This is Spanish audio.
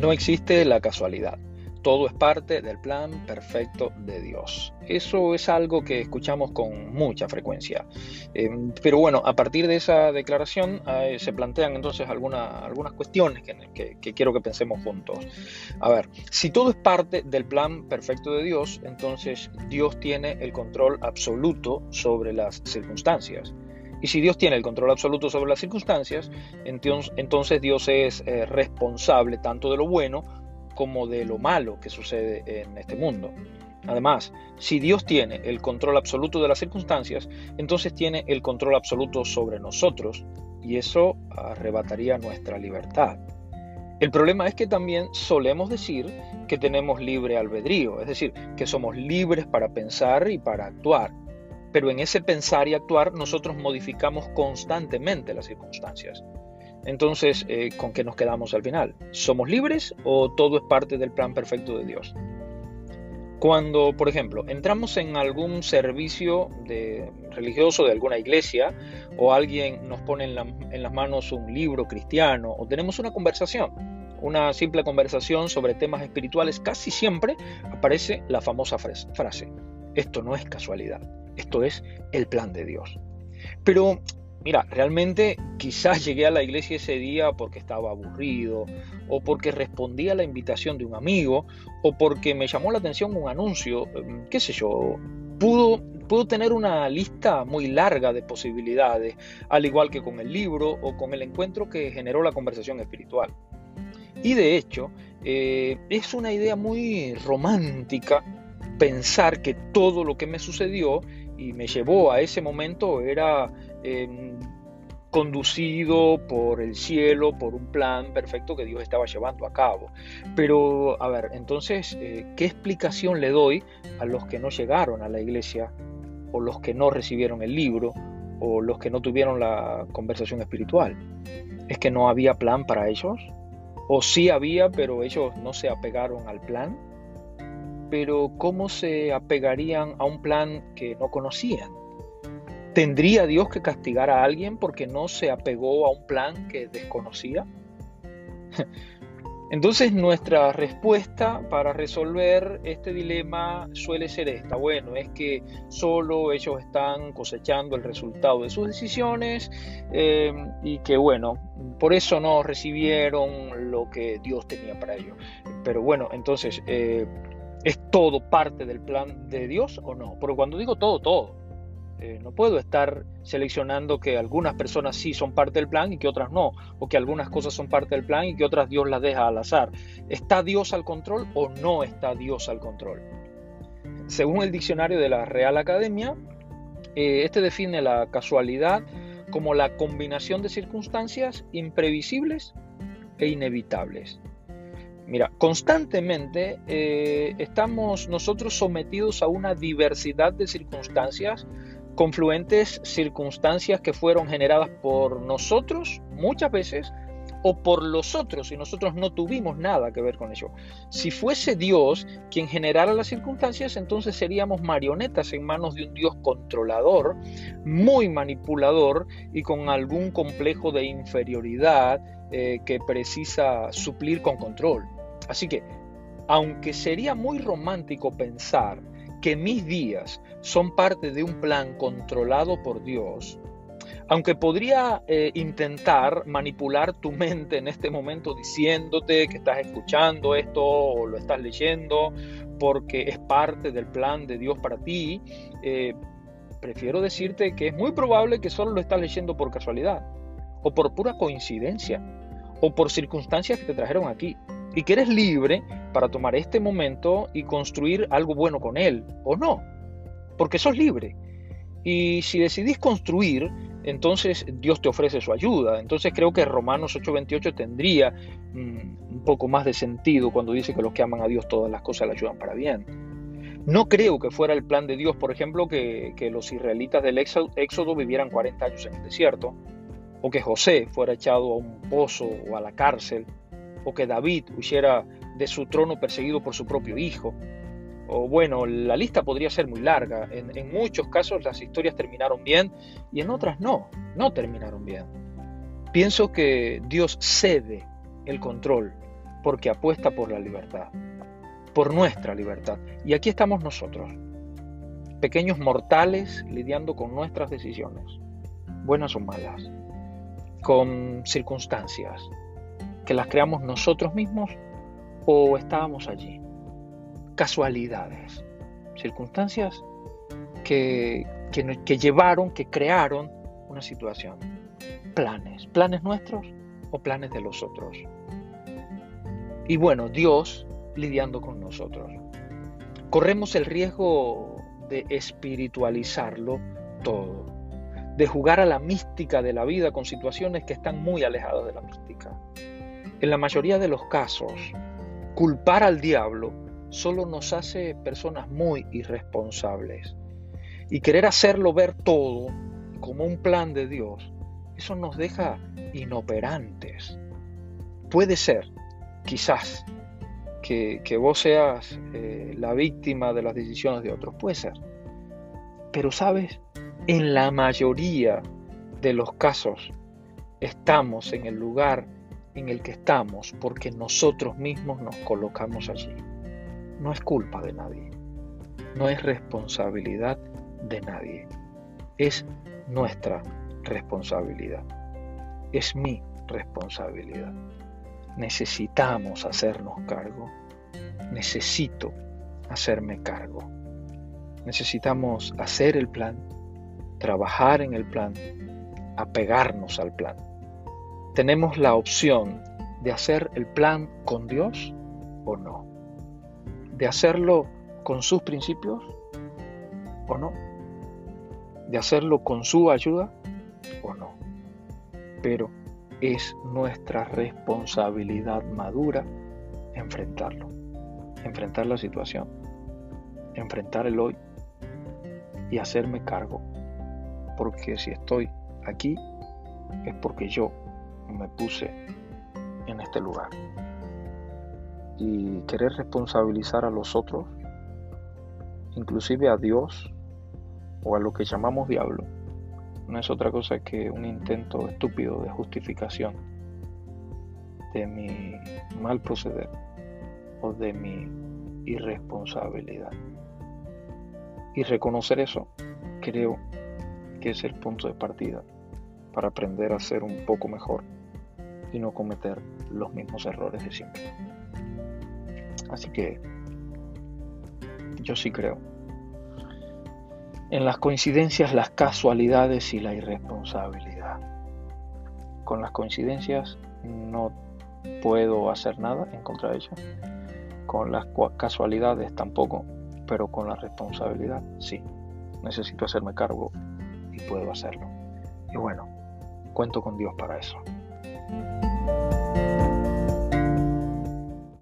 No existe la casualidad. Todo es parte del plan perfecto de Dios. Eso es algo que escuchamos con mucha frecuencia. Em, pero bueno, a partir de esa declaración eh, se plantean entonces algunas cuestiones que, que quiero que pensemos juntos. A ver, si todo es parte del plan perfecto de Dios, entonces Dios tiene el control absoluto sobre las circunstancias. Y si Dios tiene el control absoluto sobre las circunstancias, entonces Dios es eh, responsable tanto de lo bueno como de lo malo que sucede en este mundo. Además, si Dios tiene el control absoluto de las circunstancias, entonces tiene el control absoluto sobre nosotros y eso arrebataría nuestra libertad. El problema es que también solemos decir que tenemos libre albedrío, es decir, que somos libres para pensar y para actuar pero en ese pensar y actuar nosotros modificamos constantemente las circunstancias. Entonces, eh, ¿con qué nos quedamos al final? ¿Somos libres o todo es parte del plan perfecto de Dios? Cuando, por ejemplo, entramos en algún servicio de, religioso de alguna iglesia o alguien nos pone en, en las manos un libro cristiano o tenemos una conversación, una simple conversación sobre temas espirituales, casi siempre aparece la famosa frase, esto no es casualidad. Esto es el plan de Dios. Pero mira, realmente quizás llegué a la iglesia ese día porque estaba aburrido, o porque respondí a la invitación de un amigo, o porque me llamó la atención un anuncio, em, qué sé yo. Pudo, pudo tener una lista muy larga de posibilidades, al igual que con el libro o con el encuentro que generó la conversación espiritual. Y de hecho, eh, es una idea muy romántica pensar que todo lo que me sucedió y me llevó a ese momento era em, conducido por el cielo, por un plan perfecto que Dios estaba llevando a cabo. Pero, a ver, entonces, eh, ¿qué explicación le doy a los que no llegaron a la iglesia, o los que no recibieron el libro, o los que no tuvieron la conversación espiritual? ¿Es que no había plan para ellos? ¿O sí había, pero ellos no se apegaron al plan? Pero ¿cómo se apegarían a un plan que no conocían? ¿Tendría Dios que castigar a alguien porque no se apegó a un plan que desconocía? Entonces nuestra respuesta para resolver este dilema suele ser esta. Bueno, es que solo ellos están cosechando el resultado de sus decisiones eh, y que bueno, por eso no recibieron lo que Dios tenía para ellos. Pero bueno, entonces... Eh, ¿Es todo parte del plan de Dios o no? Porque cuando digo todo, todo. Eh, no puedo estar seleccionando que algunas personas sí son parte del plan y que otras no, o que algunas cosas son parte del plan y que otras Dios las deja al azar. ¿Está Dios al control o no está Dios al control? Según el diccionario de la Real Academia, eh, este define la casualidad como la combinación de circunstancias imprevisibles e inevitables. Mira, constantemente eh, estamos nosotros sometidos a una diversidad de circunstancias, confluentes circunstancias que fueron generadas por nosotros muchas veces o por los otros y nosotros no tuvimos nada que ver con ello. Si fuese Dios quien generara las circunstancias, entonces seríamos marionetas en manos de un Dios controlador, muy manipulador y con algún complejo de inferioridad eh, que precisa suplir con control. Así que, aunque sería muy romántico pensar que mis días son parte de un plan controlado por Dios, aunque podría eh, intentar manipular tu mente en este momento diciéndote que estás escuchando esto o lo estás leyendo porque es parte del plan de Dios para ti, eh, prefiero decirte que es muy probable que solo lo estás leyendo por casualidad o por pura coincidencia o por circunstancias que te trajeron aquí y que eres libre para tomar este momento y construir algo bueno con él, o no, porque sos libre. Y si decidís construir, entonces Dios te ofrece su ayuda. Entonces creo que Romanos 8:28 tendría mm, un poco más de sentido cuando dice que los que aman a Dios todas las cosas le ayudan para bien. No creo que fuera el plan de Dios, por ejemplo, que, que los israelitas del éxodo vivieran 40 años en el desierto, o que José fuera echado a un pozo o a la cárcel, o que David huyera de su trono perseguido por su propio hijo. O bueno, la lista podría ser muy larga. En, muchos casos las historias terminaron bien y en otras no, no terminaron bien. Pienso que Dios cede el control porque apuesta por la libertad, por nuestra libertad. Y aquí estamos nosotros, pequeños mortales lidiando con nuestras decisiones, buenas o malas, con circunstancias que las creamos nosotros mismos o estábamos allí. Casualidades, circunstancias que, que, llevaron, que crearon una situación. Planes, planes nuestros o planes de los otros. Y bueno, Dios lidiando con nosotros. Corremos el riesgo de espiritualizarlo todo, de jugar a la mística de la vida con situaciones que están muy alejadas de la mística. En la mayoría de los casos, culpar al diablo solo nos hace personas muy irresponsables. Y querer hacerlo ver todo como un plan de Dios, eso nos deja inoperantes. Puede ser, quizás, que, vos seas eh, la víctima de las decisiones de otros, puede ser. Pero sabes, en la mayoría de los casos estamos en el lugar en el que estamos porque nosotros mismos nos colocamos allí. No es culpa de nadie, no es responsabilidad de nadie, es nuestra responsabilidad, es mi responsabilidad. Necesitamos hacernos cargo, necesito hacerme cargo. Necesitamos hacer el plan, trabajar en el plan, apegarnos al plan. Tenemos la opción de hacer el plan con Dios o no. De hacerlo con sus principios o no. De hacerlo con su ayuda o no. Pero es nuestra responsabilidad madura enfrentarlo. Enfrentar la situación. Enfrentar el hoy y hacerme cargo. Porque si estoy aquí es porque yo me puse en este lugar. Y querer responsabilizar a los otros, inclusive a Dios o a lo que llamamos diablo, no es otra cosa que un intento estúpido de justificación de mi mal proceder o de mi irresponsabilidad. Y reconocer eso creo que es el punto de partida para aprender a ser un poco mejor y no cometer los mismos errores de siempre. Así que yo sí creo en las coincidencias, las casualidades y la irresponsabilidad. Con las coincidencias no puedo hacer nada en contra de ellas. Con las casualidades tampoco, pero con la responsabilidad sí. Necesito hacerme cargo y puedo hacerlo. Y bueno, cuento con Dios para eso.